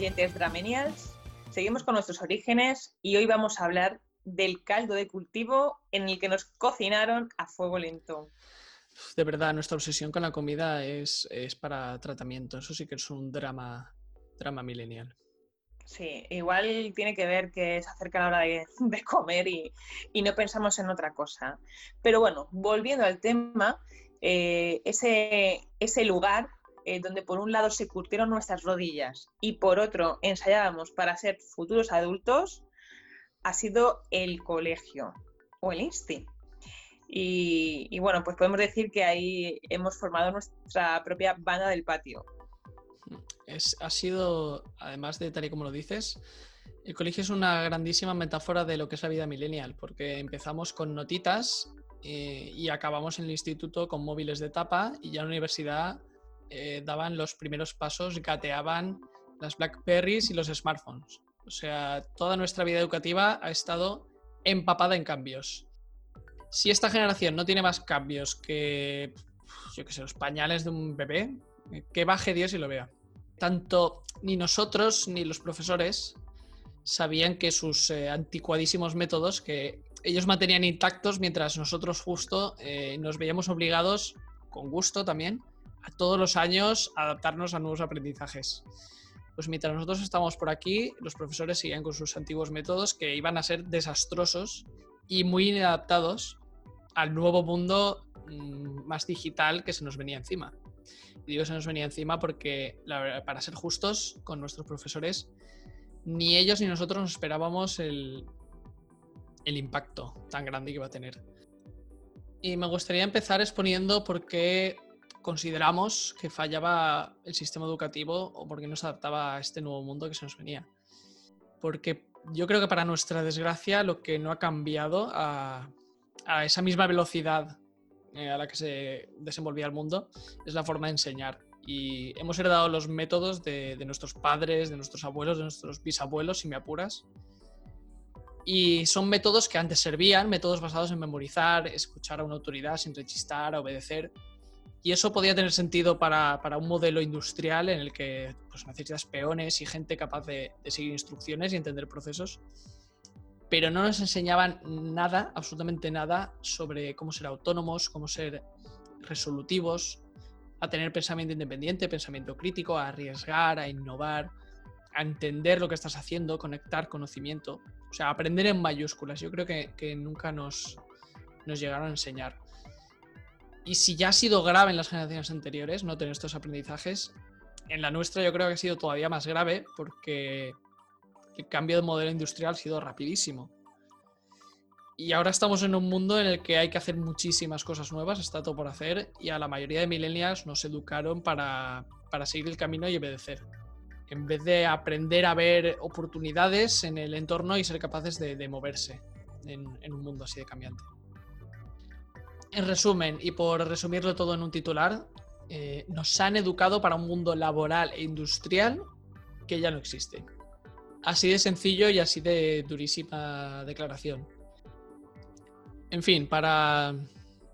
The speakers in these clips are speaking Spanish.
Oyentes Dramenials. Seguimos con nuestros orígenes y hoy vamos a hablar del caldo de cultivo en el que nos cocinaron a fuego lento. De verdad, nuestra obsesión con la comida es, es para tratamiento. Eso sí que es un drama, drama millennial. Sí, igual tiene que ver que se acerca la hora de, de comer y, y no pensamos en otra cosa. Pero bueno, volviendo al tema, eh, ese, ese lugar eh, donde por un lado se curtieron nuestras rodillas y por otro ensayábamos para ser futuros adultos, ha sido el colegio o el INSTI. Y, bueno, pues podemos decir que ahí hemos formado nuestra propia banda del patio. Es, ha sido, además de tal y como lo dices, el colegio es una grandísima metáfora de lo que es la vida millennial, porque empezamos con notitas eh, y acabamos en el instituto con móviles de tapa y ya en la universidad eh, daban los primeros pasos, gateaban las Blackberries y los smartphones. O sea, toda nuestra vida educativa ha estado empapada en cambios. Si esta generación no tiene más cambios que, yo qué sé, los pañales de un bebé, que baje Dios y lo vea. Tanto ni nosotros ni los profesores sabían que sus eh, anticuadísimos métodos, que ellos mantenían intactos, mientras nosotros justo eh, nos veíamos obligados, con gusto también, todos los años adaptarnos a nuevos aprendizajes. Pues mientras nosotros estamos por aquí, los profesores seguían con sus antiguos métodos que iban a ser desastrosos y muy inadaptados al nuevo mundo mmm, más digital que se nos venía encima. Y digo se nos venía encima porque, para ser justos con nuestros profesores, ni ellos ni nosotros nos esperábamos el, el impacto tan grande que iba a tener. Y me gustaría empezar exponiendo por qué consideramos que fallaba el sistema educativo o porque no se adaptaba a este nuevo mundo que se nos venía. Porque yo creo que para nuestra desgracia lo que no ha cambiado a, a esa misma velocidad eh, a la que se desenvolvía el mundo es la forma de enseñar. Y hemos heredado los métodos de, de nuestros padres, de nuestros abuelos, de nuestros bisabuelos, si me apuras. Y son métodos que antes servían, métodos basados en memorizar, escuchar a una autoridad sin rechistar, obedecer. Y eso podía tener sentido para, para, un modelo industrial en el que pues, necesitas peones y gente capaz de, seguir instrucciones y entender procesos. Pero no nos enseñaban nada, absolutamente nada, sobre cómo ser autónomos, cómo ser resolutivos, a tener pensamiento independiente, pensamiento crítico, a arriesgar, a innovar, a entender lo que estás haciendo, conectar conocimiento. O sea, aprender en mayúsculas. Yo creo que, que nunca nos, nos llegaron a enseñar. Y si ya ha sido grave en las generaciones anteriores no tener estos aprendizajes, en la nuestra yo creo que ha sido todavía más grave porque el cambio de modelo industrial ha sido rapidísimo. Y ahora estamos en un mundo en el que hay que hacer muchísimas cosas nuevas, está todo por hacer, y a la mayoría de millennials nos educaron para, para seguir el camino y obedecer. En vez de aprender a ver oportunidades en el entorno y ser capaces de, moverse en un mundo así de cambiante. En resumen, y por resumirlo todo en un titular, eh, nos han educado para un mundo laboral e industrial que ya no existe. Así de sencillo y así de durísima declaración. En fin, para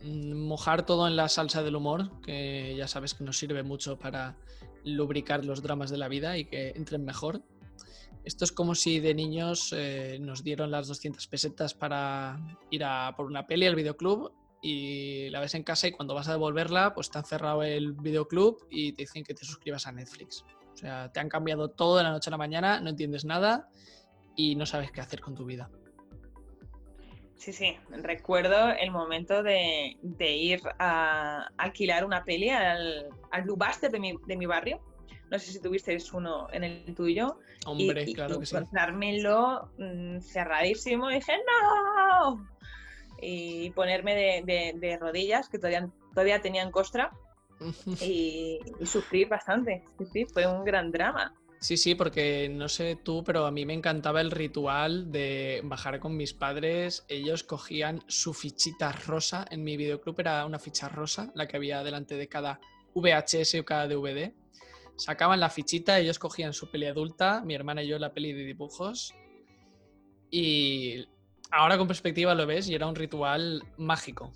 mojar todo en la salsa del humor, que ya sabes que nos sirve mucho para lubricar los dramas de la vida y que entren mejor. Esto es como si de niños eh, nos dieron las 200 pesetas para ir a por una peli al videoclub y la ves en casa y cuando vas a devolverla, pues te han cerrado el videoclub y te dicen que te suscribas a Netflix. O sea, te han cambiado todo de la noche a la mañana, no entiendes nada y no sabes qué hacer con tu vida. Sí, sí, recuerdo el momento de, de ir a alquilar una peli al, al Blockbuster de mi, de mi barrio no sé si tuvisteis uno en el tuyo. Hombre, claro que sí. Encontrármelo mm, cerradísimo y dije, ¡no! Y ponerme de, rodillas, que todavía, todavía tenían costra, y, y sufrir bastante. Sí, fue un gran drama. Sí, sí, porque no sé tú, pero a mí me encantaba el ritual de bajar con mis padres. Ellos cogían su fichita rosa. En mi videoclub era una ficha rosa, la que había delante de cada VHS o cada DVD. Sacaban la fichita, ellos cogían su peli adulta, mi hermana y yo la peli de dibujos. Y ahora con perspectiva lo ves y era un ritual mágico.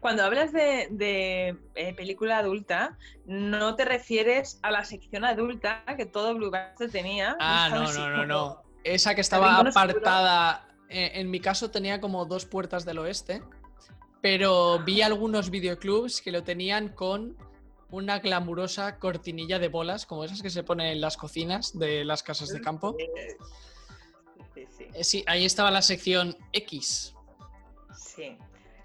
Cuando hablas de, eh, película adulta, no te refieres a la sección adulta que todo Bluebuster tenía. Ah, no, no, no, no. Esa que estaba apartada, eh, en mi caso tenía como dos puertas del oeste, pero vi algunos videoclubs que lo tenían con una glamurosa cortinilla de bolas, como esas que se ponen en las cocinas de las casas de campo. Sí, sí. Eh, sí ahí estaba la sección X. Sí,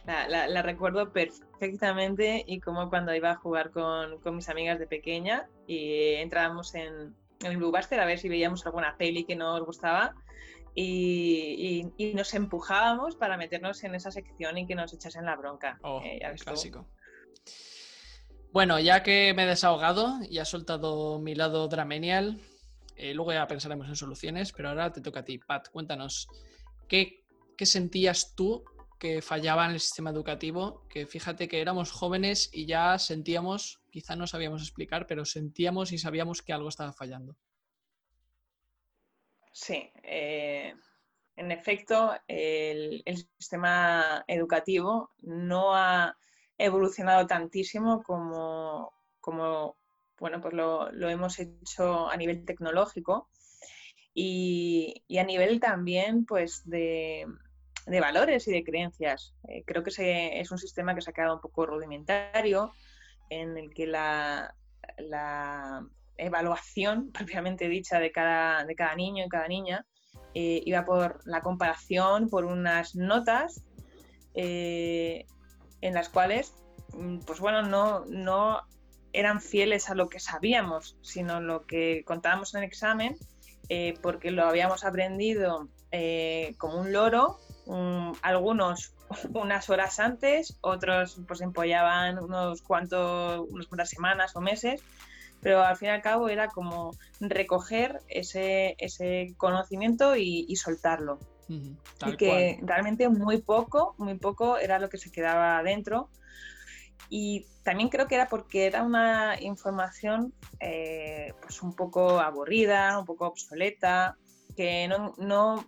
la, recuerdo perfectamente y como cuando iba a jugar con, mis amigas de pequeña y entrábamos en, el Bluebuster a ver si veíamos alguna peli que nos gustaba y, nos empujábamos para meternos en esa sección y que nos echasen la bronca. Oh, eh, clásico. Bueno, ya que me he desahogado y has soltado mi lado dramenial, eh, luego ya pensaremos en soluciones, pero ahora te toca a ti. Pat, cuéntanos, ¿qué, qué sentías tú que fallaba en el sistema educativo, que fíjate que éramos jóvenes y ya sentíamos, quizá no sabíamos explicar, pero sentíamos y sabíamos que algo estaba fallando. Sí, eh, en efecto, el, sistema educativo no ha evolucionado tantísimo como, como bueno, pues lo, hemos hecho a nivel tecnológico y, a nivel también pues de, de valores y de creencias. Eh, creo que es un sistema que se ha quedado un poco rudimentario, en el que la, evaluación propiamente dicha de cada, de cada niño y cada niña eh, iba por la comparación, por unas notas eh, en las cuales, mm, pues bueno, no, no eran fieles a lo que sabíamos, sino lo que contábamos en el examen, porque lo habíamos aprendido como un loro algunos unas horas antes, otros pues empollaban unos cuantos, unas cuantas semanas o meses, pero al fin y al cabo era como recoger ese, ese conocimiento y, soltarlo. y que realmente muy poco, muy poco era lo que se quedaba dentro. Y también creo que era porque era una información eh, pues un poco aburrida, un poco obsoleta, que no, no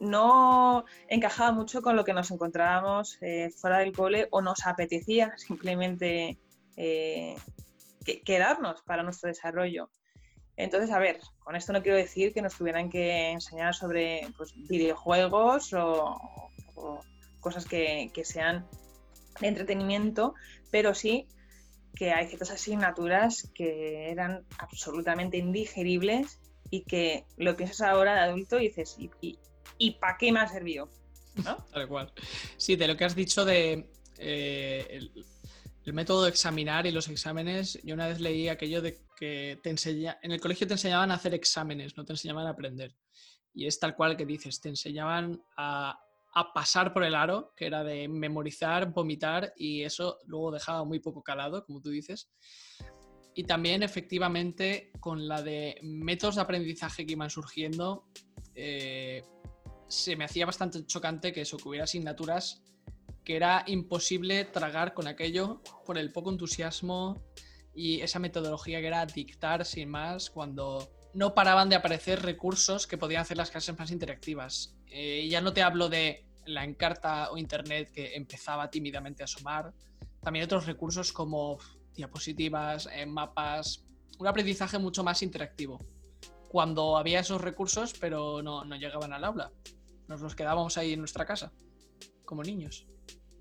no encajaba mucho con lo que nos encontrábamos eh, fuera del cole o nos apetecía simplemente eh, quedarnos para nuestro desarrollo. Entonces, a ver, con esto no quiero decir que nos tuvieran que enseñar sobre pues, videojuegos o, cosas que, que, sean de entretenimiento, pero sí que hay ciertas asignaturas que eran absolutamente indigeribles y que lo piensas ahora de adulto y dices, ¿y, y para qué me ha servido. Tal cual. Sí, de lo que has dicho de eh, el, método de examinar y los exámenes, yo una vez leí aquello de que te enseña, en el colegio te enseñaban a hacer exámenes, no te enseñaban a aprender. Y es tal cual que dices, te enseñaban a, a pasar por el aro, que era de memorizar, vomitar, y eso luego dejaba muy poco calado, como tú dices. Y también efectivamente con la de métodos de aprendizaje que iban surgiendo, eh, se me hacía bastante chocante que eso, que hubiera asignaturas que era imposible tragar con aquello por el poco entusiasmo y esa metodología que era dictar sin más cuando no paraban de aparecer recursos que podían hacer las clases más interactivas. Eh, ya no te hablo de la encarta o internet que empezaba tímidamente a asomar, también otros recursos como diapositivas, eh, mapas, un aprendizaje mucho más interactivo. Cuando había esos recursos, pero no, no llegaban al aula nos los quedábamos ahí en nuestra casa, como niños.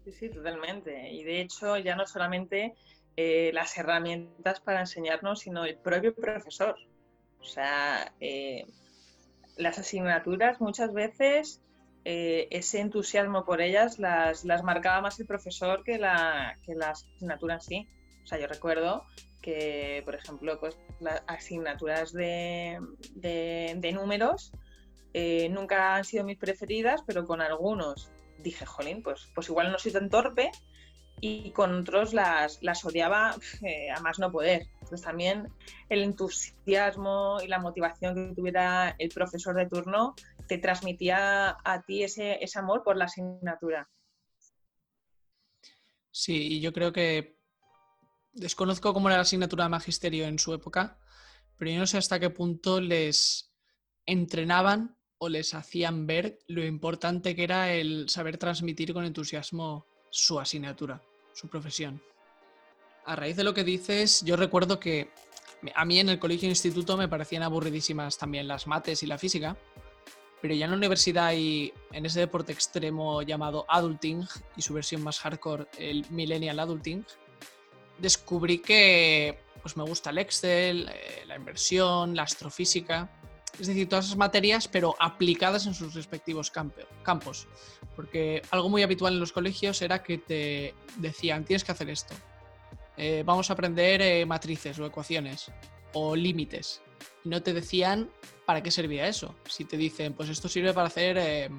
Sí, sí, totalmente. Y de hecho, ya no solamente eh, las herramientas para enseñarnos, sino el propio profesor. O sea, las asignaturas muchas veces eh, ese entusiasmo por ellas las, las, marcaba más el profesor que la, que la asignatura en sí. O sea, yo recuerdo que, por ejemplo, pues las asignaturas de, números eh, nunca han sido mis preferidas, pero con algunos dije, jolín, pues, pues igual no soy tan torpe y con otros las, las odiaba eh, a más no poder. Entonces también el entusiasmo y la motivación que tuviera el profesor de turno te transmitía a ti ese, amor por la asignatura. Sí, y yo creo que desconozco cómo era la asignatura de magisterio en su época, pero yo no sé hasta qué punto les entrenaban o les hacían ver lo importante que era el saber transmitir con entusiasmo su asignatura, su profesión. A raíz de lo que dices, yo recuerdo que a mí en el colegio e instituto me parecían aburridísimas también las mates y la física, pero ya en la universidad y en ese deporte extremo llamado adulting y su versión más hardcore, el millennial adulting, descubrí que pues me gusta el Excel, eh, la inversión, la astrofísica, es decir, todas esas materias, pero aplicadas en sus respectivos campos. Porque algo muy habitual en los colegios era que te decían, tienes que hacer esto. Eh, vamos a aprender eh, matrices o ecuaciones o límites. Y no te decían para qué servía eso. Si te dicen, pues esto sirve para hacer,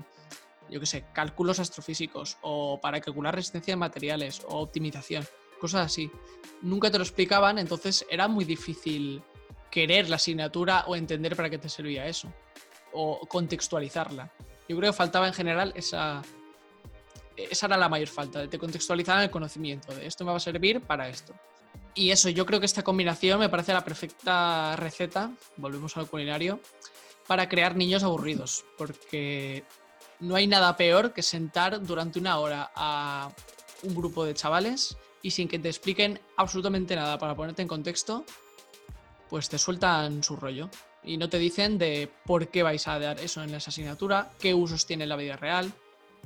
yo qué sé, cálculos astrofísicos o para calcular resistencia de materiales o optimización cosas así. Nunca te lo explicaban, entonces era muy difícil querer la asignatura o entender para qué te servía eso, o contextualizarla. Yo creo que faltaba en general esa... Esa era la mayor falta, de te contextualizar el conocimiento, de esto me va a servir para esto. Y eso, yo creo que esta combinación me parece la perfecta receta, volvemos al culinario, para crear niños aburridos, porque no hay nada peor que sentar durante una hora a un grupo de chavales y sin que te expliquen absolutamente nada para ponerte en contexto, pues te sueltan su rollo y no te dicen de por qué vais a dar eso en esa asignatura, qué usos tiene en la vida real,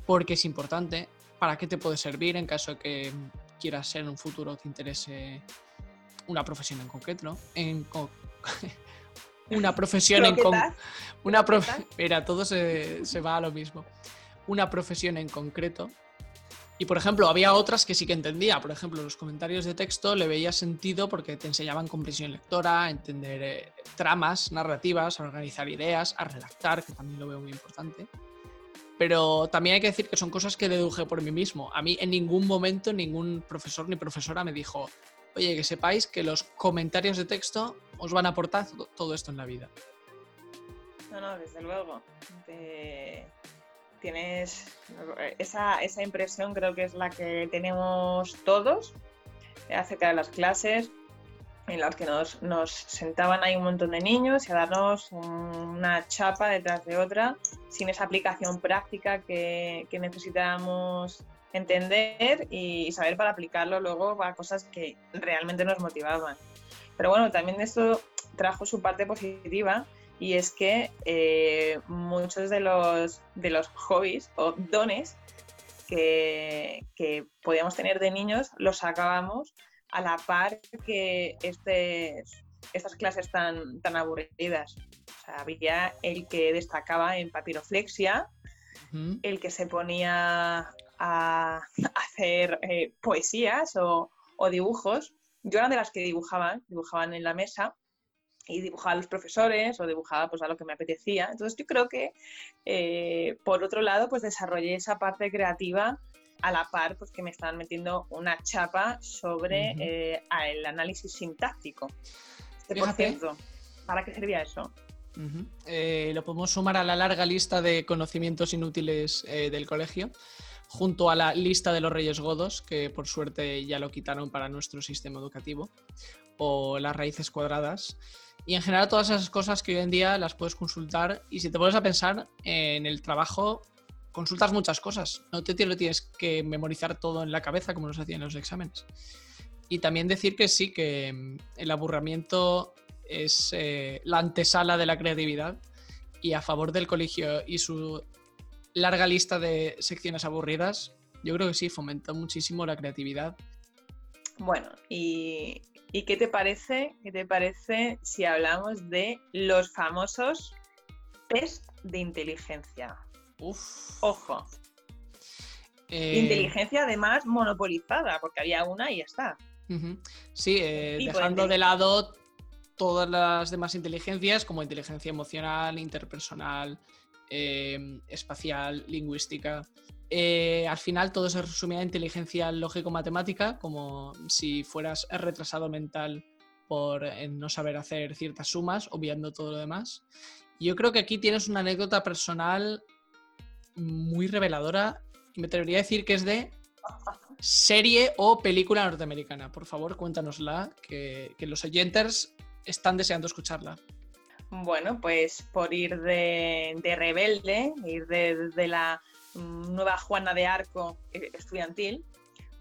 por qué es importante, para qué te puede servir en caso de que quieras ser en un futuro te interese una profesión en concreto, ¿no? En una profesión en concreto. Una Mira, todo se, se va a lo mismo. Una profesión en concreto y por ejemplo, había otras que sí que entendía. Por ejemplo, los comentarios de texto le veía sentido porque te enseñaban comprensión lectora, entender eh, tramas narrativas, a organizar ideas, a redactar, que también lo veo muy importante. Pero también hay que decir que son cosas que deduje por mí mismo. A mí en ningún momento ningún profesor ni profesora me dijo, oye, que sepáis que los comentarios de texto os van a aportar todo esto en la vida. No, no, desde luego tienes esa, esa impresión creo que es la que tenemos todos acerca de las clases en las que nos, nos, sentaban ahí un montón de niños y a darnos una chapa detrás de otra sin esa aplicación práctica que, que necesitábamos entender y saber para aplicarlo luego a cosas que realmente nos motivaban. Pero bueno, también esto trajo su parte positiva y es que eh, muchos de los, de los hobbies o dones que, podíamos tener de niños los sacábamos a la par que estas clases tan, tan aburridas. había el que destacaba en papiroflexia, el que se ponía a hacer eh, poesías o, o, dibujos. Yo era de las que dibujaban, dibujaban en la mesa y dibujaba a los profesores o dibujaba pues a lo que me apetecía. Entonces yo creo que eh, por otro lado pues desarrollé esa parte creativa a la par pues que me estaban metiendo una chapa sobre eh, el análisis sintáctico. por cierto, ¿para qué servía eso? Eh, lo podemos sumar a la larga lista de conocimientos inútiles del colegio, junto a la lista de los Reyes Godos, que por suerte ya lo quitaron para nuestro sistema educativo, o las raíces cuadradas. Y en general todas esas cosas que hoy en día las puedes consultar y si te pones a pensar en el trabajo, consultas muchas cosas. No te lo tienes que memorizar todo en la cabeza como nos hacían los exámenes. Y también decir que sí, que mm, el aburrimiento es eh, la antesala de la creatividad y a favor del colegio y su larga lista de secciones aburridas, yo creo que sí, fomentó muchísimo la creatividad. Bueno, y ¿Y qué te parece? ¿Qué te parece si hablamos de los famosos test de inteligencia? Uf. Ojo. Eh, inteligencia además monopolizada, porque había una y ya está. Sí, eh, dejando de lado todas las demás inteligencias como inteligencia emocional, interpersonal, em, espacial, lingüística. Eh, al final todo se resumía en inteligencia lógico-matemática, como si fueras retrasado mental por no saber hacer ciertas sumas, obviando todo lo demás. Yo creo que aquí tienes una anécdota personal muy reveladora y me atrevería a decir que es de serie o película norteamericana. Por favor, cuéntanosla, que, los oyentes están deseando escucharla. Bueno, pues por ir de, rebelde, ir de, la nueva Juana de Arco estudiantil,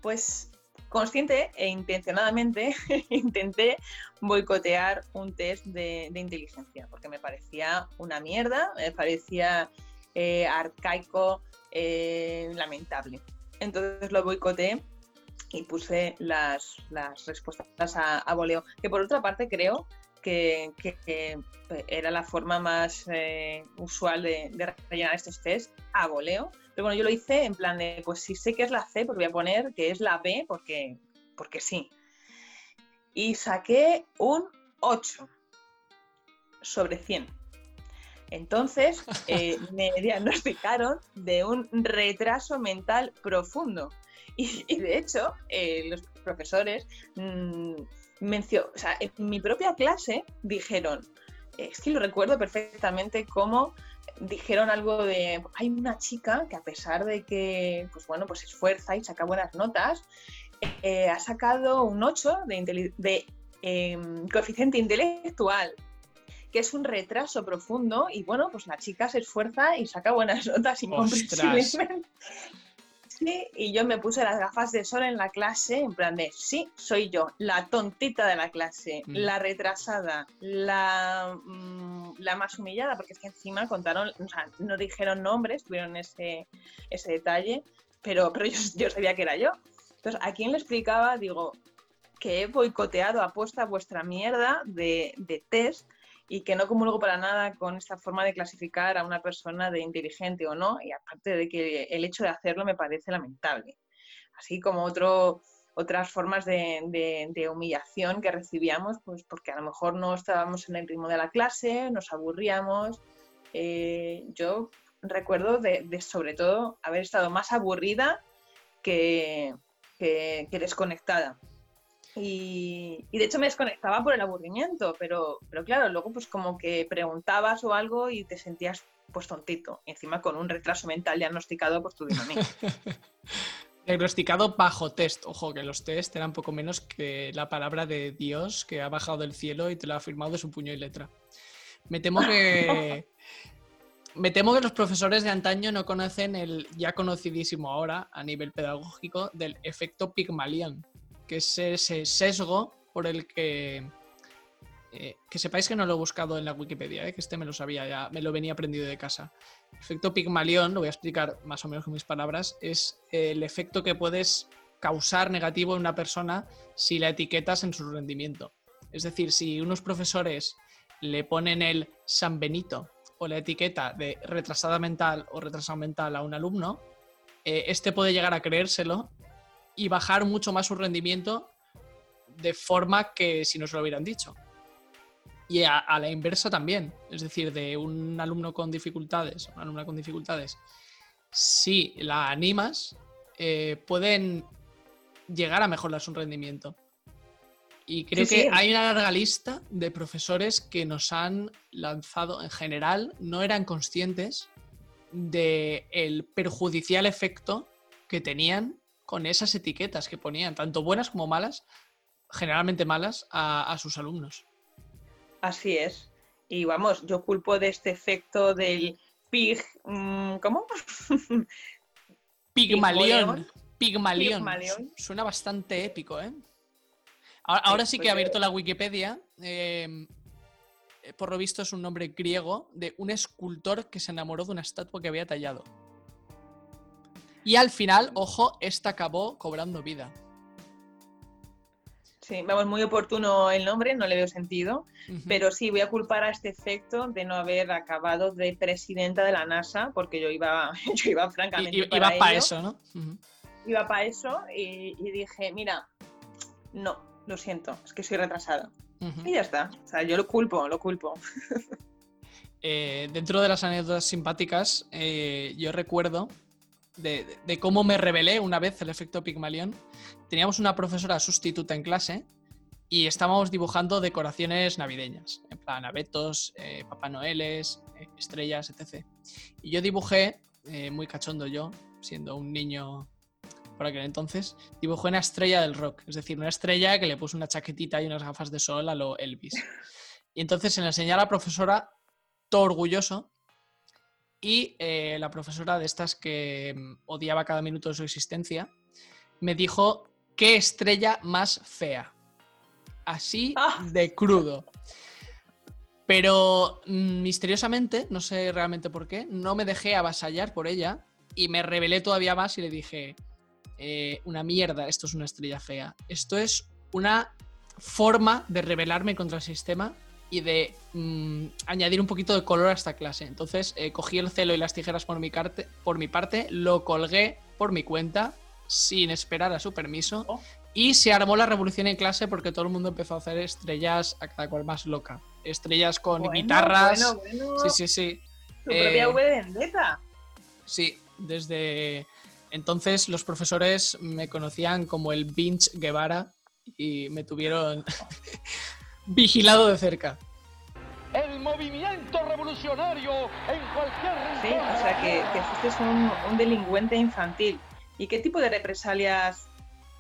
pues consciente e intencionadamente intenté boicotear un test de, inteligencia, porque me parecía una mierda, me parecía eh, arcaico, eh, lamentable. Entonces lo boicoteé y puse las, respuestas a, voleo. Que por otra parte creo que, era la forma más eh, usual de, rellenar estos test a voleo. Pero bueno, yo lo hice en plan de, pues si sé que es la C, pues voy a poner que es la B porque, porque sí. Y saqué un 8 sobre 100. Entonces eh, me diagnosticaron de un retraso mental profundo. Y, de hecho, eh, los profesores mm, o sea, en mi propia clase dijeron, es que lo recuerdo perfectamente cómo dijeron algo de hay una chica que a pesar de que pues bueno pues esfuerza y saca buenas notas eh, ha sacado un 8 de, de em, coeficiente intelectual que es un retraso profundo y bueno, pues la chica se esfuerza y saca buenas notas incomprensiblemente. Sí, y yo me puse las gafas de sol en la clase en plan de, sí, soy yo, la tontita de la clase, mm. la retrasada, la, mm, la más humillada, porque es que encima contaron, o sea, no dijeron nombres, tuvieron ese, ese detalle, pero, pero yo, yo sabía que era yo. Entonces, ¿a quién le explicaba? Digo, que he boicoteado apuesta vuestra mierda de, de test y que no comulgo para nada con esta forma de clasificar a una persona de inteligente o no, y aparte de que el hecho de hacerlo me parece lamentable. Así como otro, otras formas de, de, humillación que recibíamos, pues porque a lo mejor no estábamos en el ritmo de la clase, nos aburríamos. Eh, yo recuerdo de, sobre todo haber estado más aburrida que, que desconectada. Y, de hecho me desconectaba por el aburrimiento, pero, pero claro, luego pues como que preguntabas o algo y te sentías pues tontito, encima con un retraso mental diagnosticado por tu dinamita. diagnosticado bajo test, ojo, que los test eran poco menos que la palabra de Dios que ha bajado del cielo y te lo ha firmado de su puño y letra. Me temo que... Me temo que los profesores de antaño no conocen el ya conocidísimo ahora a nivel pedagógico del efecto Pygmalion que es ese sesgo por el que... Eh, que sepáis que no lo he buscado en la Wikipedia, eh, que este me lo sabía ya, me lo venía aprendido de casa. Efecto Pigmalión, lo voy a explicar más o menos con mis palabras, es el efecto que puedes causar negativo en una persona si la etiquetas en su rendimiento. Es decir, si unos profesores le ponen el San Benito o la etiqueta de retrasada mental o retrasado mental a un alumno, eh, este puede llegar a creérselo y bajar mucho más su rendimiento de forma que si no se lo hubieran dicho. Y a, la inversa también, es decir, de un alumno con dificultades, una alumna con dificultades, si la animas, eh, pueden llegar a mejorar su rendimiento. Y creo que hay una larga lista de profesores que nos han lanzado, en general, no eran conscientes del el perjudicial efecto que tenían con esas etiquetas que ponían, tanto buenas como malas, generalmente malas, a, sus alumnos. Así es. Y vamos, yo culpo de este efecto del pig. Mm, ¿Cómo? Pigmalión. Pigmalión. Suena bastante épico, ¿eh? Ahora, sí, que he pues, abierto eh, la Wikipedia. Em, por lo visto es un nombre griego de un escultor que se enamoró de una estatua que había tallado. Y al final, ojo, esta acabó cobrando vida. Sí, vamos, muy oportuno el nombre, no le veo sentido, pero sí voy a culpar a este efecto de no haber acabado de presidenta de la NASA, porque yo iba, yo iba francamente. iba para eso, ¿no? Iba para eso y, dije, mira, no, lo siento, es que soy retrasada. Y ya está. O sea, yo lo culpo, lo culpo. Eh, dentro de las anécdotas simpáticas, eh, yo recuerdo de, cómo me revelé una vez el efecto Pigmalión. Teníamos una profesora sustituta en clase y estábamos dibujando decoraciones navideñas, en plan abetos, eh, Papá Noeles, estrellas, etc. Y yo dibujé, muy cachondo yo, siendo un niño por aquel entonces, dibujé una estrella del rock, es decir, una estrella que le puso una chaquetita y unas gafas de sol a lo Elvis. Y entonces se le enseñé a la profesora, todo orgulloso, y eh, la profesora de estas que mm, odiaba cada minuto de su existencia, me dijo, ¿qué estrella más fea? Así ah. de crudo. Pero mm, misteriosamente, no sé realmente por qué, no me dejé avasallar por ella y me rebelé todavía más y le dije, eh, una mierda, esto es una estrella fea. Esto es una forma de rebelarme contra el sistema y de mm, añadir un poquito de color a esta clase. Entonces eh, cogí el celo y las tijeras por mi, por mi parte, lo colgué por mi cuenta sin esperar a su permiso oh. y se armó la revolución en clase porque todo el mundo empezó a hacer estrellas a cada cual más loca. Estrellas con guitarras. Sí, sí, sí. Tu propia eh, V de vendetta. Sí, desde entonces los profesores me conocían como el Vinch Guevara y me tuvieron vigilado de cerca. El movimiento revolucionario en cualquier Sí, o sea que, que fuiste un, un, delincuente infantil. ¿Y qué tipo de represalias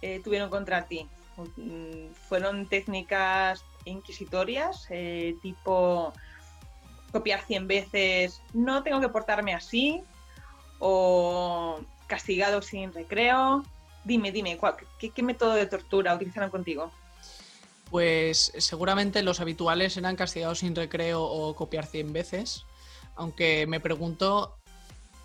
eh, tuvieron contra ti? Mm, ¿Fueron técnicas inquisitorias, eh, tipo copiar 100 veces, no tengo que portarme así? ¿O castigado sin recreo. Dime, dime, qué, método de tortura utilizaron contigo? Pues seguramente los habituales eran castigados sin recreo o copiar 100 veces, aunque me pregunto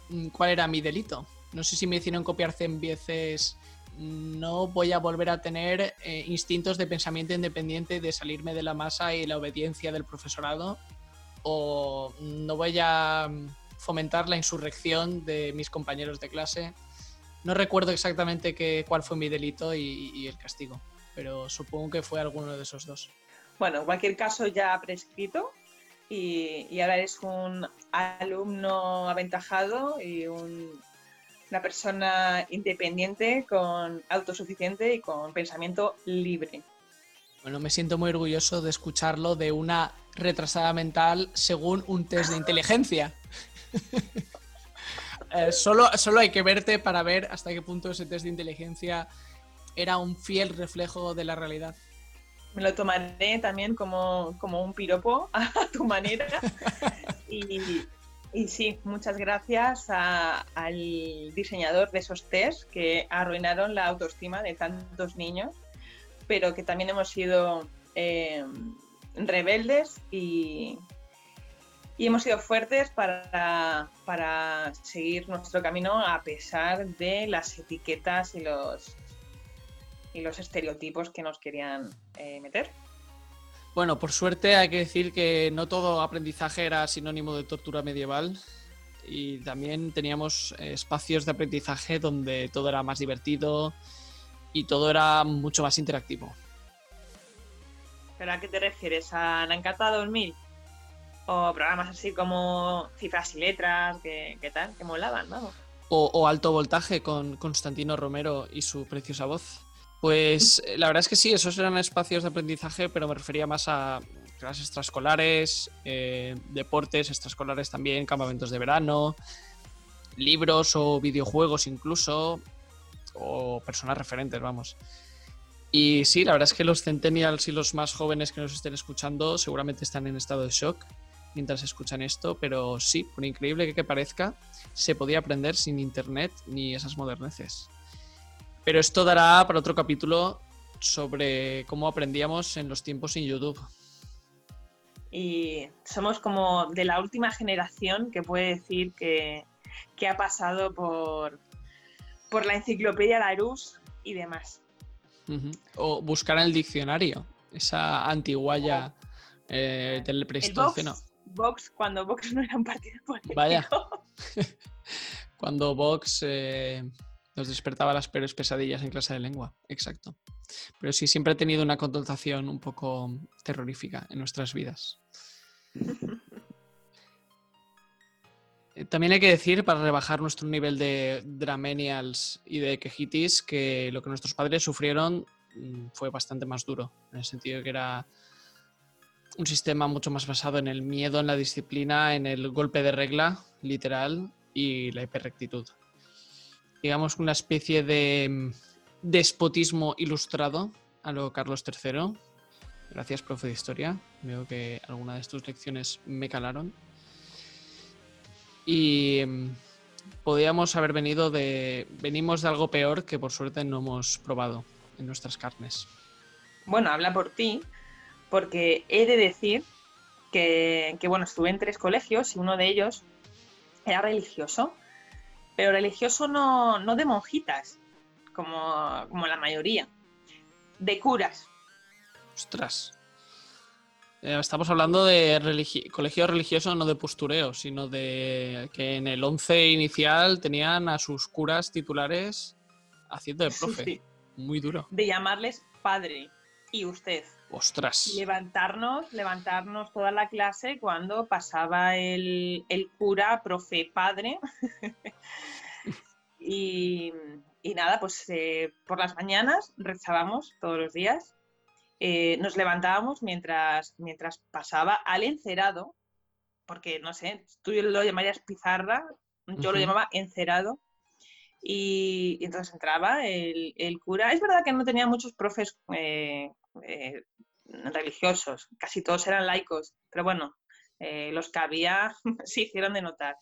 mm, cuál era mi delito. No sé si me hicieron copiar 100 veces, no voy a volver a tener eh, instintos de pensamiento independiente de salirme de la masa y la obediencia del profesorado, o no voy a mm, fomentar la insurrección de mis compañeros de clase. No recuerdo exactamente qué, cuál fue mi delito y, el castigo, pero supongo que fue alguno de esos dos. Bueno, en cualquier caso ya prescrito y, ahora eres un alumno aventajado y una persona independiente, con autosuficiente y con pensamiento libre. Bueno, me siento muy orgulloso de escucharlo de una retrasada mental según un test de inteligencia. Eh, solo, solo hay que verte para ver hasta qué punto ese test de inteligencia era un fiel reflejo de la realidad. Me lo tomaré también como, un piropo a tu manera. y, sí, muchas gracias al diseñador de esos test que arruinaron la autoestima de tantos niños, pero que también hemos sido eh, rebeldes y, y hemos sido fuertes para, para seguir nuestro camino a pesar de las etiquetas y los, y los estereotipos que nos querían eh, meter. Bueno, por suerte hay que decir que no todo aprendizaje era sinónimo de tortura medieval y también teníamos eh, espacios de aprendizaje donde todo era más divertido y todo era mucho más interactivo. ¿Pero a qué te refieres? ¿A la Encanta 2000? o programas así como cifras y letras, que, tal, que molaban, vamos. O, alto voltaje con Constantino Romero y su preciosa voz. Pues la verdad es que sí, esos eran espacios de aprendizaje, pero me refería más a clases extraescolares, eh, deportes extraescolares también, campamentos de verano, libros o videojuegos incluso, o personas referentes, vamos. Y sí, la verdad es que los centennials y los más jóvenes que nos estén escuchando seguramente están en estado de shock mientras escuchan esto, pero sí, por increíble que, parezca, se podía aprender sin internet ni esas moderneces. Pero esto dará para otro capítulo sobre cómo aprendíamos en los tiempos sin YouTube. Y somos como de la última generación que puede decir que, ha pasado por, por la enciclopedia Larousse y demás. O buscar en el diccionario, esa antiguaya eh, del Pleistoceno. Vox cuando Vox no era un partido político. Vaya. cuando Vox eh, Nos despertaba las peores pesadillas en clase de lengua, exacto. Pero sí, siempre ha tenido una connotación un poco terrorífica en nuestras vidas. También hay que decir, para rebajar nuestro nivel de dramenials y de quejitis, que lo que nuestros padres sufrieron mm, fue bastante más duro, en el sentido de que era un sistema mucho más basado en el miedo, en la disciplina, en el golpe de regla, literal, y la hiperrectitud. Digamos una especie de mm, despotismo ilustrado a lo Carlos III. Gracias, profe de historia. Veo que alguna de tus lecciones me calaron. Y mm, podíamos haber venido de. Venimos de algo peor que por suerte no hemos probado en nuestras carnes. Bueno, habla por ti, porque he de decir que, que, bueno, estuve en tres colegios y uno de ellos era religioso, pero religioso no, no de monjitas, como, como la mayoría, de curas. Ostras. Eh, estamos hablando de religi- colegio religioso, no de postureo, sino de que en el 11 inicial tenían a sus curas titulares haciendo de profe. Sí, Muy duro. de llamarles padre y usted. Ostras. Levantarnos, levantarnos toda la clase cuando pasaba el, el cura, profe, padre. y, y nada, pues eh, por las mañanas rezábamos todos los días. Eh, nos levantábamos mientras, mientras pasaba al encerado, porque no sé, tú lo llamarías pizarra, yo lo llamaba encerado. Y, entonces entraba el, cura. Es verdad que no tenía muchos profes eh, eh, religiosos, casi todos eran laicos, pero bueno, eh, los que había se hicieron de notar.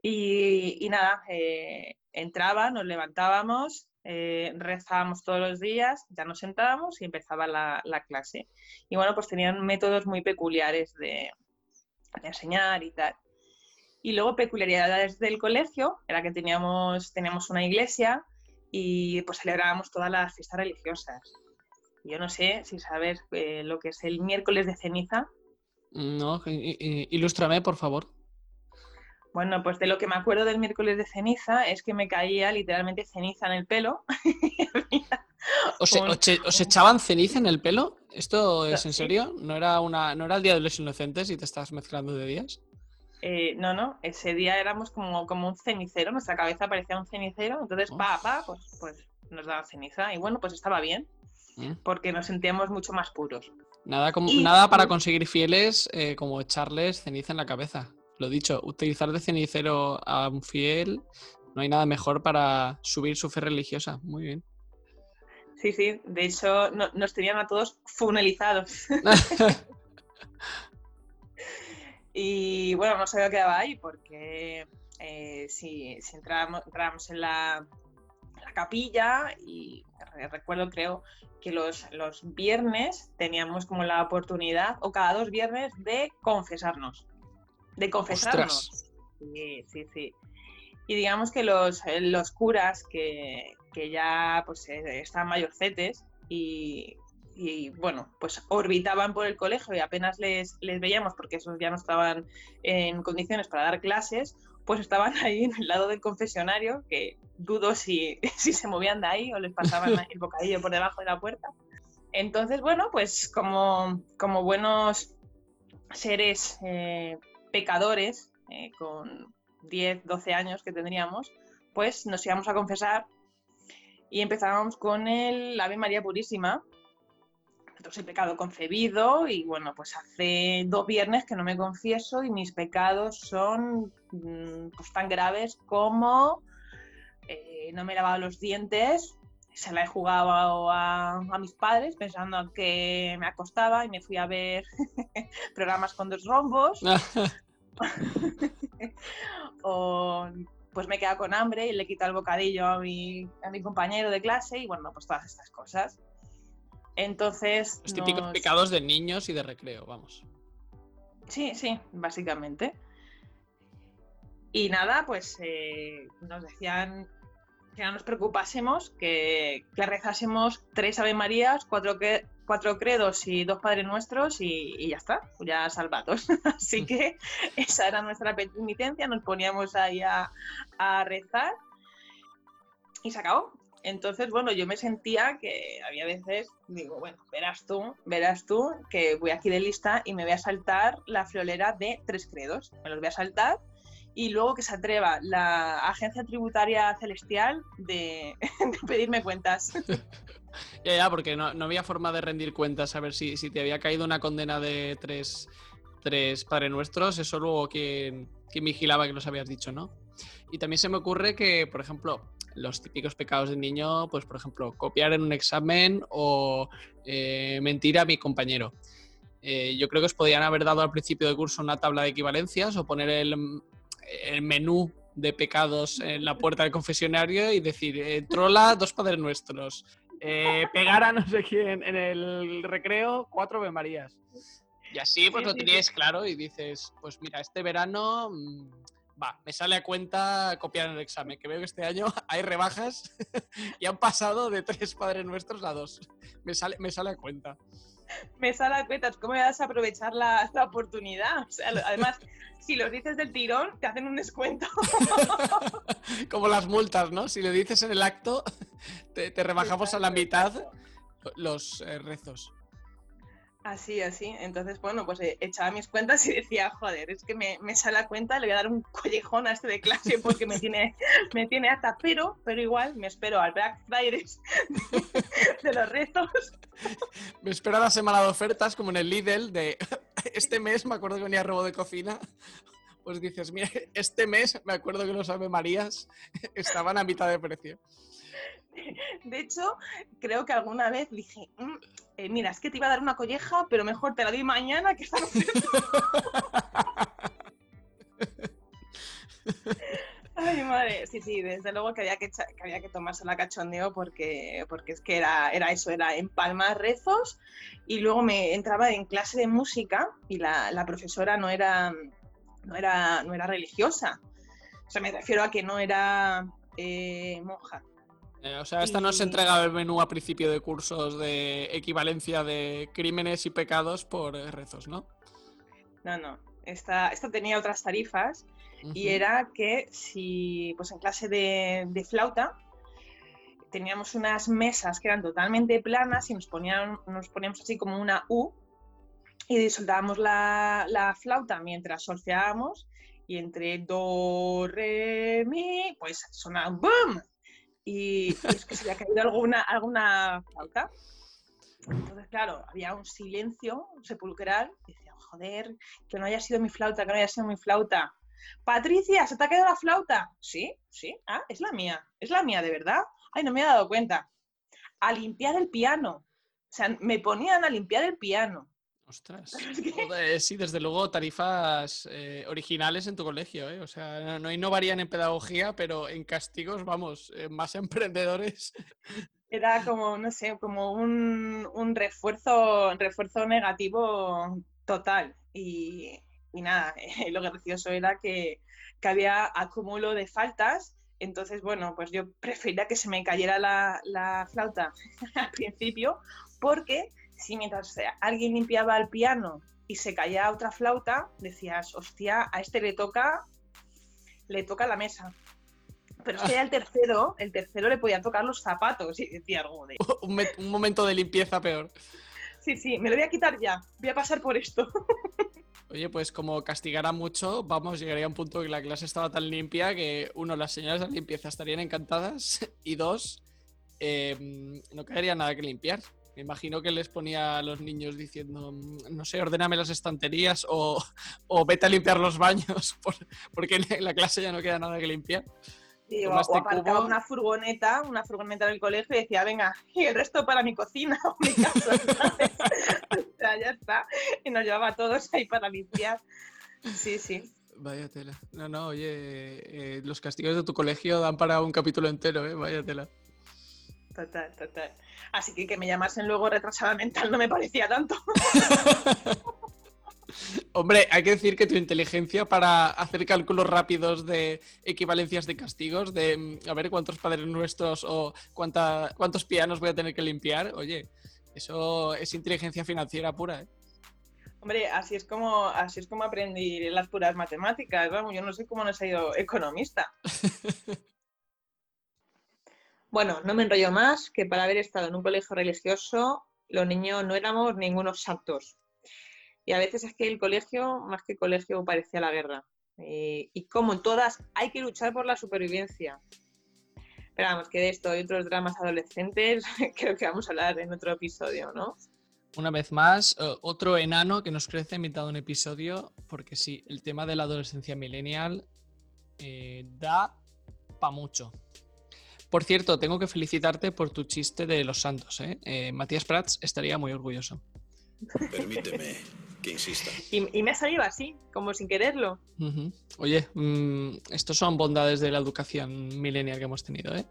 Y, nada, eh, entraba, nos levantábamos, rezábamos todos los días, ya nos sentábamos y empezaba la, la clase. Y bueno, pues tenían métodos muy peculiares de enseñar y tal. Y luego peculiaridades del colegio, era que teníamos, teníamos una iglesia y pues celebrábamos todas las fiestas religiosas. Yo no sé si sabes eh, lo que es el miércoles de ceniza. No, i- i- ilústrame, por favor. Bueno, pues de lo que me acuerdo del miércoles de ceniza es que me caía literalmente ceniza en el pelo. ¿Os, e- Un- os e- echaban ceniza en el pelo? ¿Esto es en serio? ¿No era, una, ¿No era el Día de los Inocentes y te estás mezclando de días? Eh, no, no, ese día éramos como, como un cenicero, nuestra cabeza parecía un cenicero, entonces pa, Uf. pa, pues, pues nos daba ceniza y bueno, pues estaba bien, Mm. porque nos sentíamos mucho más puros. Nada, como, Y- nada para conseguir fieles eh, como echarles ceniza en la cabeza. Lo dicho, utilizar de cenicero a un fiel, no hay nada mejor para subir su fe religiosa. Muy bien. Sí, sí, de hecho no- nos tenían a todos funelizados. Y bueno, no sabía qué quedaba ahí porque eh, si, si entrábamos, entrábamos en la, en la capilla y re- recuerdo, creo, que los, los viernes teníamos como la oportunidad, o cada dos viernes, de confesarnos. De confesarnos. Ostras. Sí, sí, sí. Y digamos que los, los curas que, que ya pues, eh, estaban mayorcetes y, y, bueno, pues orbitaban por el colegio y apenas les, les veíamos porque esos ya no estaban en condiciones para dar clases, pues estaban ahí en el lado del confesionario, que dudo si, si se movían de ahí o les pasaban el bocadillo por debajo de la puerta. Entonces, bueno, pues como, como buenos seres eh, pecadores, eh, con 10, 12 años que tendríamos, pues nos íbamos a confesar y empezábamos con el Ave María Purísima, entonces el pecado concebido y bueno, pues hace dos viernes que no me confieso y mis pecados son mm, pues, tan graves como eh, no me he lavado los dientes, se la he jugado a, a mis padres pensando que me acostaba y me fui a ver programas con dos rombos o pues me he quedado con hambre y le he quitado el bocadillo a mi, a mi compañero de clase y bueno, pues todas estas cosas. Entonces... Los típicos nos- pecados de niños y de recreo, vamos. Sí, sí, básicamente. Y nada, pues eh, nos decían que no nos preocupásemos, que, que rezásemos tres Ave Marías, cuatro, que- cuatro credos y dos Padres Nuestros y, y ya está, ya salvados. Así que esa era nuestra penitencia, nos poníamos ahí a, a rezar. y se acabó. Entonces, bueno, yo me sentía que había veces, digo, bueno, verás tú, verás tú que voy aquí de lista y me voy a saltar la friolera de tres credos. Me los voy a saltar y luego que se atreva la agencia tributaria celestial de, pedirme cuentas. ya, ya, porque no, había forma de rendir cuentas, a ver si, si te había caído una condena de tres, tres Padre Nuestros, eso luego que vigilaba que los habías dicho, ¿no? Y también se me ocurre que, por ejemplo, los típicos pecados de niño, pues por ejemplo, copiar en un examen o eh, mentir a mi compañero. Eh, yo creo que os podían haber dado al principio del curso una tabla de equivalencias o poner el, menú de pecados en la puerta del confesionario y decir, eh, trola, dos padres nuestros. pegar a no sé quién en el recreo, cuatro Marías. Y así pues lo teníais claro y dices, pues mira, este verano mm, va, me sale a cuenta copiar el examen, que veo que este año hay rebajas y han pasado de tres padres nuestros a dos. Me sale, me sale a cuenta. Me sale a cuenta, ¿cómo me das a aprovechar la, oportunidad? además, si los dices del tirón, te hacen un descuento. Como las multas, ¿no? Si lo dices en el acto, te, rebajamos a la mitad los eh, rezos. Así, así. Entonces, bueno, pues eh, echaba mis cuentas y decía, joder, es que me, me sale a cuenta, le voy a dar un collejón a este de clase porque me tiene, me tiene hasta, pero, pero igual me espero al Black Friday de, los retos. Me espero a la semana de ofertas, como en el Lidl, de este mes, me acuerdo que venía robo de cocina, pues dices, mira, este mes me acuerdo que los Ave Marías estaban a mitad de precio. De hecho, creo que alguna vez dije, mm, eh, mira, es que te iba a dar una colleja, pero mejor te la doy mañana que está Ay, madre, sí, sí, desde luego que había que, había que tomarse la cachondeo porque, porque es que era, era eso, era empalmar rezos y luego me entraba en clase de música y la, profesora no era, no, era, no era religiosa. O sea, me refiero a que no era eh, monja, eh, o sea, esta no se entrega el menú a principio de cursos de equivalencia de crímenes y pecados por eh, rezos, ¿no? No, no. Esta, tenía otras tarifas y era que si, pues en clase de, flauta, teníamos unas mesas que eran totalmente planas y nos, ponían, nos poníamos así como una U y soltábamos la, la flauta mientras solfeábamos y entre do, re, mi, pues sonaba boom y, es que se había caído alguna, alguna flauta. Entonces, claro, había un silencio sepulcral decía, joder, que no haya sido mi flauta, que no haya sido mi flauta. Patricia, ¿se te ha caído la flauta? Sí, sí, ah, es la mía, es la mía, de verdad. Ay, no me he dado cuenta. A limpiar el piano. O sea, me ponían a limpiar el piano. Ostras. sí, desde luego tarifas eh, originales en tu colegio, ¿eh? O sea, no, innovarían en pedagogía, pero en castigos, vamos, eh, más emprendedores. Era como, no sé, como un, refuerzo, refuerzo negativo total. Y, nada, lo gracioso era que, había acúmulo de faltas entonces, bueno, pues yo prefería que se me cayera la, la, flauta al principio porque si mientras alguien limpiaba el piano y se caía otra flauta, decías, hostia, a este le toca, le toca la mesa. Pero es que ya el tercero, el tercero le podía tocar los zapatos y decía algo de... un, un momento de limpieza peor. Sí, sí, me lo voy a quitar ya, voy a pasar por esto. Oye, pues como castigara mucho, vamos, llegaría a un punto que la clase estaba tan limpia que, uno, las señoras de limpieza estarían encantadas y dos, em, no quedaría nada que limpiar. Me imagino que les ponía a los niños diciendo, mm, no sé, ordéname las estanterías o, vete a limpiar los baños, porque en la clase ya no queda nada que limpiar. o, este aparcaba una furgoneta, una furgoneta del colegio y decía, venga, y el resto para mi cocina o mi casa. o sea, ya está. Y nos llevaba a todos ahí para limpiar. Sí, sí. Vaya tela. No, no, oye, eh, los castigos de tu colegio dan para un capítulo entero, ¿eh? Vaya tela. Total, total. Así que que me llamasen luego retrasada mental no me parecía tanto. Hombre, hay que decir que tu inteligencia para hacer cálculos rápidos de equivalencias de castigos, de mm, a ver cuántos padres nuestros o cuánta, cuántos pianos voy a tener que limpiar, oye, eso es inteligencia financiera pura, ¿eh? Hombre, así es como así es como aprendí las puras matemáticas, vamos, yo no sé cómo no he sido economista. Bueno, no me enrollo más, que para haber estado en un colegio religioso, los niños no éramos ningunos santos. Y a veces es que el colegio, más que colegio, parecía la guerra. Y como en todas, hay que luchar por la supervivencia. Pero vamos, que de esto y otros dramas adolescentes, creo que vamos a hablar en otro episodio, ¿no? Una vez más, eh, otro enano que nos crece invitado un episodio, porque sí, el tema de la adolescencia millennial eh, da pa' mucho. Por cierto, tengo que felicitarte por tu chiste de los santos. ¿eh? Matías Prats estaría muy orgulloso. Permíteme que insista. Y, me ha salido así, como sin quererlo. Oye, mm, estos son bondades de la educación millennial que hemos tenido, ¿eh?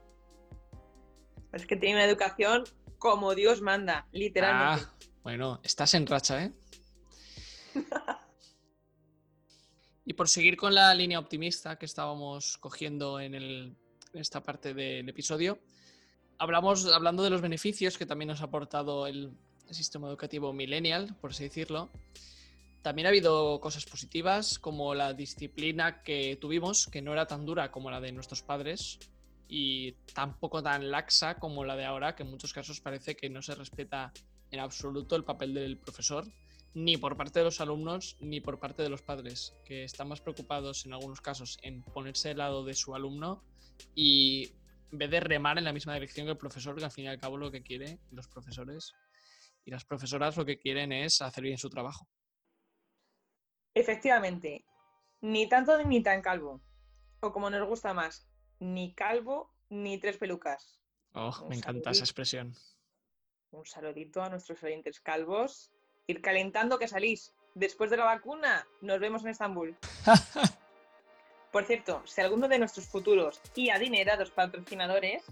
Es que tiene una educación como Dios manda, literalmente. Ah, bueno, estás en racha, ¿eh? y por seguir con la línea optimista que estábamos cogiendo en, esta parte del episodio, hablamos, hablando de los beneficios que también nos ha aportado el, el sistema educativo millennial, por así decirlo. También ha habido cosas positivas, como la disciplina que tuvimos, que no era tan dura como la de nuestros padres y tampoco tan laxa como la de ahora, que en muchos casos parece que no se respeta en absoluto el papel del profesor, ni por parte de los alumnos, ni por parte de los padres, que están más preocupados en algunos casos en ponerse al lado de su alumno y en vez de remar en la misma dirección que el profesor, que al fin y al cabo lo que quiere los profesores y las profesoras lo que quieren es hacer bien su trabajo. Efectivamente, ni tanto ni tan calvo. O como nos gusta más, ni calvo ni tres pelucas. Oh, me encanta esa expresión. Un saludito a nuestros oyentes calvos. Ir calentando que salís. Después de la vacuna, nos vemos en Estambul. Por cierto, si alguno de nuestros futuros y adinerados patrocinadores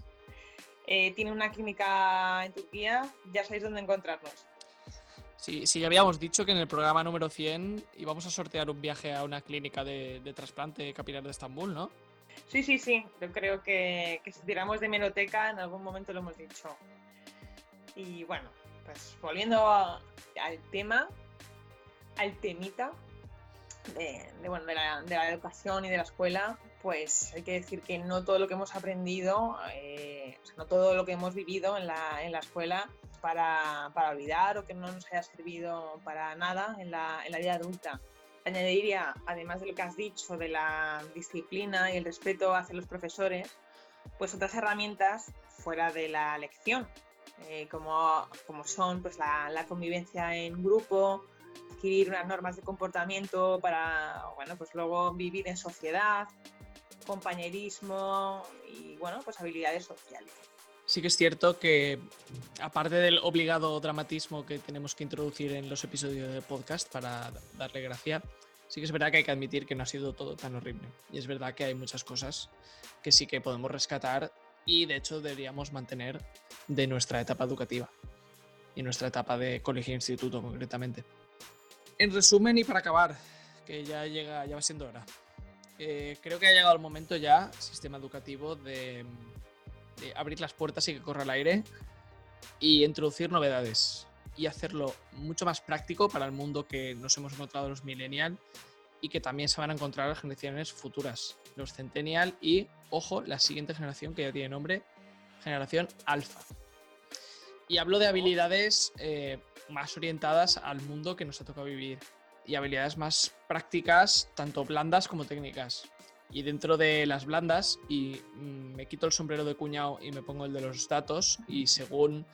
eh, tiene una clínica en Turquía, ya sabéis dónde encontrarnos. Sí, sí, ya habíamos dicho que en el programa número 100 íbamos a sortear un viaje a una clínica de, trasplante capilar de Estambul, ¿no? Sí, sí, sí. Yo creo que, si tiramos de meroteca, en algún momento lo hemos dicho. Y bueno, pues volviendo al tema, al temita de, bueno, de, la, educación y de la escuela, pues hay que decir que no todo lo que hemos aprendido, eh, no todo lo que hemos vivido en la, en la escuela para, para, olvidar o que no nos haya servido para nada en la, en la vida adulta. Añadiría, además de lo que has dicho de la disciplina y el respeto hacia los profesores, pues otras herramientas fuera de la lección, eh, como, como son pues la convivencia en grupo, adquirir unas normas de comportamiento para, bueno, pues luego vivir en sociedad, compañerismo y bueno, pues habilidades sociales. Sí que es cierto que, aparte del obligado dramatismo que tenemos que introducir en los episodios de podcast para darle gracia, sí que es verdad que hay que admitir que no ha sido todo tan horrible. Y es verdad que hay muchas cosas que sí que podemos rescatar y de hecho deberíamos mantener de nuestra etapa educativa y nuestra etapa de colegio e instituto concretamente. En resumen y para acabar, que ya llega, ya va siendo hora. Eh, creo que ha llegado el momento ya, sistema educativo, de, abrir las puertas y que corra el aire y introducir novedades y hacerlo mucho más práctico para el mundo que nos hemos encontrado los millennial y que también se van a encontrar las generaciones futuras, los centennial y, ojo, la siguiente generación que ya tiene nombre, generación alfa. Y hablo de habilidades eh, más orientadas al mundo que nos ha tocado vivir y habilidades más prácticas, tanto blandas como técnicas. Y dentro de las blandas, y mm, me quito el sombrero de cuñado y me pongo el de los datos, y según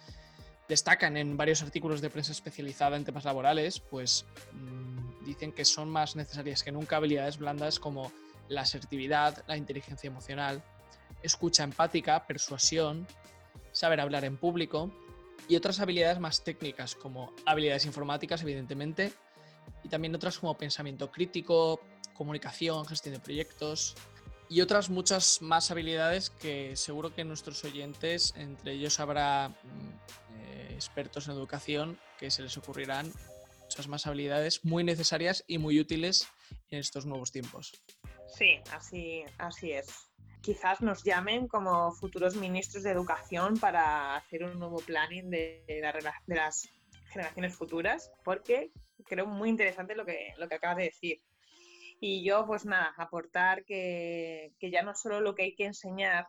destacan en varios artículos de prensa especializada en temas laborales, pues mm, dicen que son más necesarias que nunca habilidades blandas como la asertividad, la inteligencia emocional, escucha empática, persuasión, saber hablar en público y otras habilidades más técnicas como habilidades informáticas, evidentemente, y también otras como pensamiento crítico, comunicación, gestión de proyectos y otras muchas más habilidades que seguro que nuestros oyentes, entre ellos habrá mm, eh, expertos en educación, que se les ocurrirán muchas más habilidades muy necesarias y muy útiles en estos nuevos tiempos. Sí, así, así es. Quizás nos llamen como futuros ministros de educación para hacer un nuevo planning de, de las generaciones futuras, porque creo muy interesante lo que, lo que acabas de decir. Y yo, pues nada, aportar que, que ya no solo lo que hay que enseñar,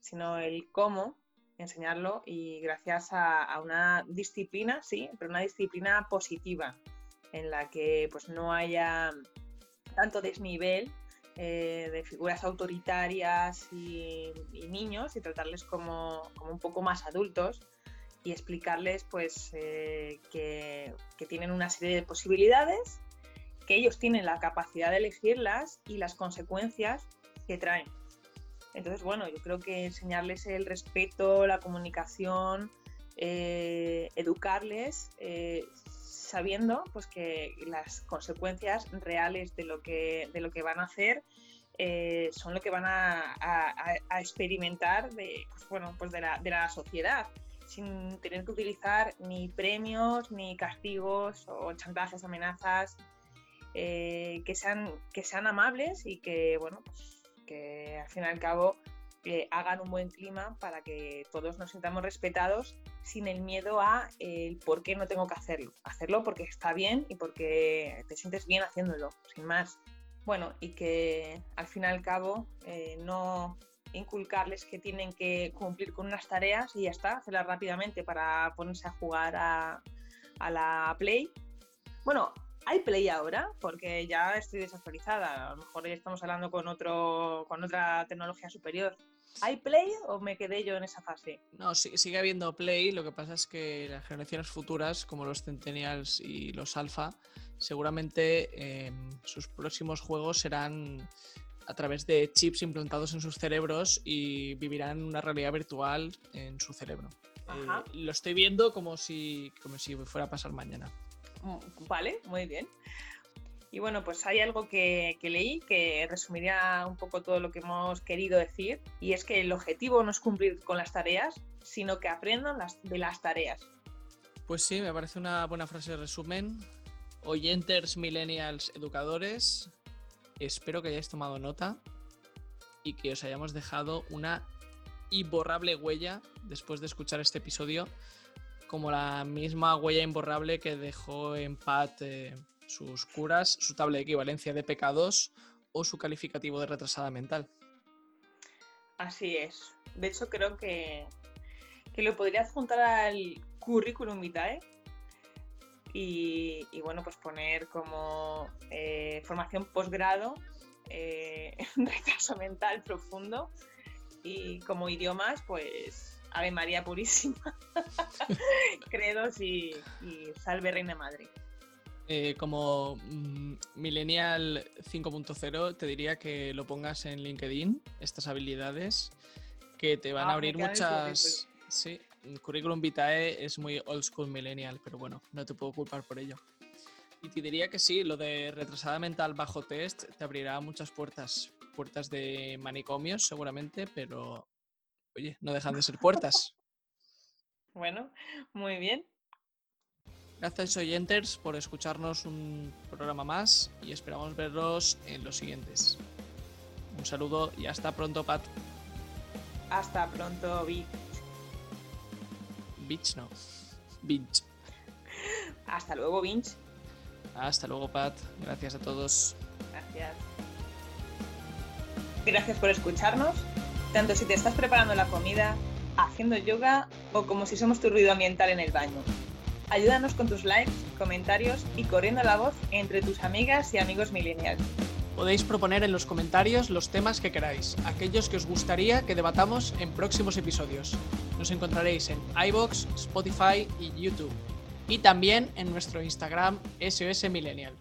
sino el cómo enseñarlo y gracias a, una disciplina, sí, pero una disciplina positiva en la que pues no haya tanto desnivel eh, de figuras autoritarias y, niños y tratarles como, un poco más adultos y explicarles pues eh, que, que, tienen una serie de posibilidades, que ellos tienen la capacidad de elegirlas y las consecuencias que traen. Entonces, bueno, yo creo que enseñarles el respeto, la comunicación, eh, educarles, sabiendo pues, que las consecuencias reales de lo que, de lo que van a hacer eh, son lo que van a, experimentar de, pues, bueno, pues de, la, de la sociedad sin tener que utilizar ni premios, ni castigos o chantajes, amenazas, que, sean, que sean amables y que, bueno, pues que al fin y al cabo eh, hagan un buen clima para que todos nos sintamos respetados sin el miedo a el por qué no tengo que hacerlo. Hacerlo porque está bien y porque te sientes bien haciéndolo, sin más. Bueno, y que al fin y al cabo eh, no inculcarles que tienen que cumplir con unas tareas y ya está, hacerlas rápidamente para ponerse a jugar a, a la Play. Bueno, ¿Hay Play ahora? Porque ya estoy desactualizada. A lo mejor estamos hablando con, otro, con otra tecnología superior. ¿Hay Play o me quedé yo en esa fase? No, sigue habiendo Play. Lo que pasa es que las generaciones futuras, como los Centennials y los Alpha, seguramente em, sus próximos juegos serán a través de chips implantados en sus cerebros y vivirán una realidad virtual en su cerebro. Eh, lo estoy viendo como si, como si fuera a pasar mañana. Vale, muy bien. Y bueno, pues hay algo que, leí que resumiría un poco todo lo que hemos querido decir, y es que el objetivo no es cumplir con las tareas, sino que aprendan las, de las tareas. Pues sí, me parece una buena frase de resumen. Oyenters, millennials, educadores, espero que hayáis tomado nota y que os hayamos dejado una imborrable huella después de escuchar este episodio como la misma huella imborrable que dejó en Pat eh, sus curas, su tabla de equivalencia de pecados o su calificativo de retrasada mental. Así es. De hecho, creo que, que lo podría adjuntar al currículum vitae y, bueno, pues poner como eh, formación posgrado eh, retraso mental profundo y como idiomas, pues Ave María Purísima, credos y, salve Reina Madre. Eh, como mm, Millennial 5.0, te diría que lo pongas en LinkedIn, estas habilidades, que te van a ah, abrir muchas. Sí, currículum vitae es muy old school millennial, pero bueno, no te puedo culpar por ello. Y te diría que sí, lo de retrasada mental bajo test te abrirá muchas puertas. Puertas de manicomios, seguramente, pero oye, no dejan de ser puertas. bueno, muy bien. Gracias oyentes por escucharnos un programa más y esperamos verlos en los siguientes. Un saludo y hasta pronto, Pat. Hasta pronto, Beach. Beach no. Binch. Hasta luego, Binch. Hasta luego, Pat. Gracias a todos. Gracias. Gracias por escucharnos tanto si te estás preparando la comida, haciendo yoga o como si somos tu ruido ambiental en el baño. Ayúdanos con tus likes, comentarios y corriendo la voz entre tus amigas y amigos millennials. Podéis proponer en los comentarios los temas que queráis, aquellos que os gustaría que debatamos en próximos episodios. Nos encontraréis en iBox, Spotify y YouTube. Y también en nuestro Instagram SOS Millennial.